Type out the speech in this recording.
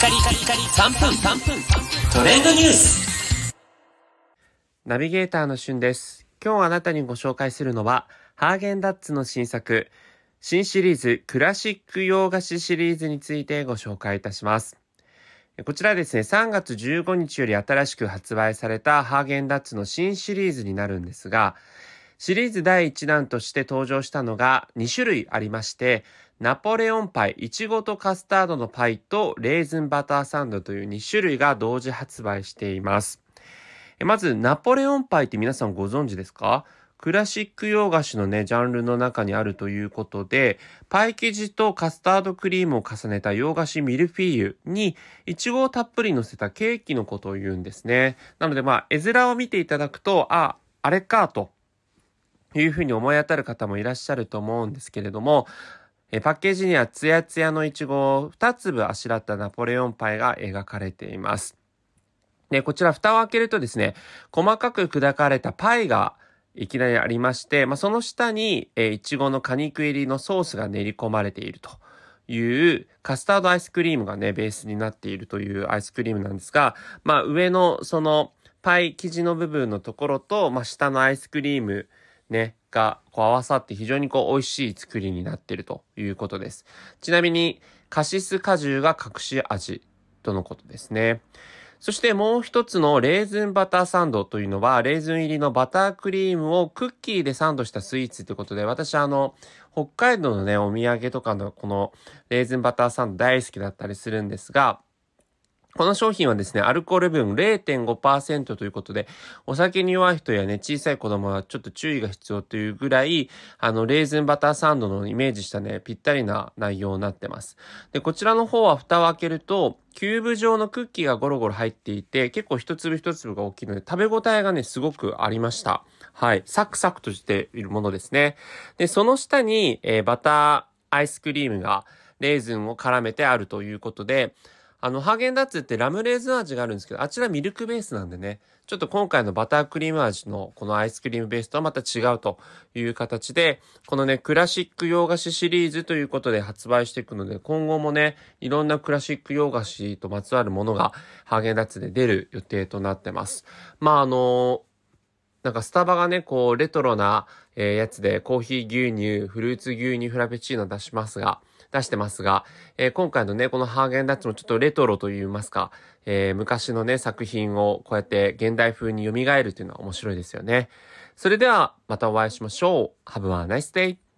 カリカリカリ3分3分トレンドニュースナビゲーターのしゅんです。今日あなたにご紹介するのは、ハーゲンダッツの新作、新シリーズクラシック洋菓子シリーズについてご紹介いたします。こちらですね、3月15日より新しく発売されたハーゲンダッツの新シリーズになるんですが、シリーズ第1弾として登場したのが2種類ありまして、ナポレオンパイ、いちごとカスタードのパイとレーズンバターサンドという2種類が同時発売しています。まず、ナポレオンパイって皆さんご存知ですか？クラシック洋菓子のね、ジャンルの中にあるということで、パイ生地とカスタードクリームを重ねた洋菓子ミルフィーユに、イチゴをたっぷり乗せたケーキのことを言うんですね。なのでまあ、絵面を見ていただくと、あ、あれか、というふうに思い当たる方もいらっしゃると思うんですけれども、えパッケージにはツヤツヤのイチゴを2粒あしらったナポレオンパイが描かれています。で、こちら蓋を開けるとですね、細かく砕かれたパイがいきなりありまして、まあ、その下に、えー、いちごの果肉入りのソースが練り込まれているというカスタードアイスクリームがね、ベースになっているというアイスクリームなんですが、まあ、上のそのパイ生地の部分のところと、まあ、下のアイスクリームね、がこう合わさって非常にこう美味しい作りになっているということです。ちなみにカシス果汁が隠し味とのことですね。そしてもう一つのレーズンバターサンドというのは、レーズン入りのバタークリームをクッキーでサンドしたスイーツということで、私あの、北海道のね、お土産とかのこのレーズンバターサンド大好きだったりするんですが、この商品はですね、アルコール分0.5%ということで、お酒に弱い人やね、小さい子供はちょっと注意が必要というぐらい、あの、レーズンバターサンドのイメージしたね、ぴったりな内容になってます。で、こちらの方は蓋を開けると、キューブ状のクッキーがゴロゴロ入っていて、結構一粒一粒が大きいので、食べ応えがね、すごくありました。はい。サクサクとしているものですね。で、その下に、えー、バターアイスクリームが、レーズンを絡めてあるということで、あの、ハーゲンダッツってラムレーズン味があるんですけど、あちらミルクベースなんでね、ちょっと今回のバタークリーム味のこのアイスクリームベースとはまた違うという形で、このね、クラシック洋菓子シリーズということで発売していくので、今後もね、いろんなクラシック洋菓子とまつわるものがハーゲンダッツで出る予定となってます。まあ、あのなんかスタバがね、こう、レトロな、え、やつでコーヒー牛乳、フルーツ牛乳フラペチーノ出しますが、出してますが、えー、今回のね、このハーゲンダッツもちょっとレトロと言いますか、えー、昔のね、作品をこうやって現代風に蘇るというのは面白いですよね。それでは、またお会いしましょう。Have a nice day!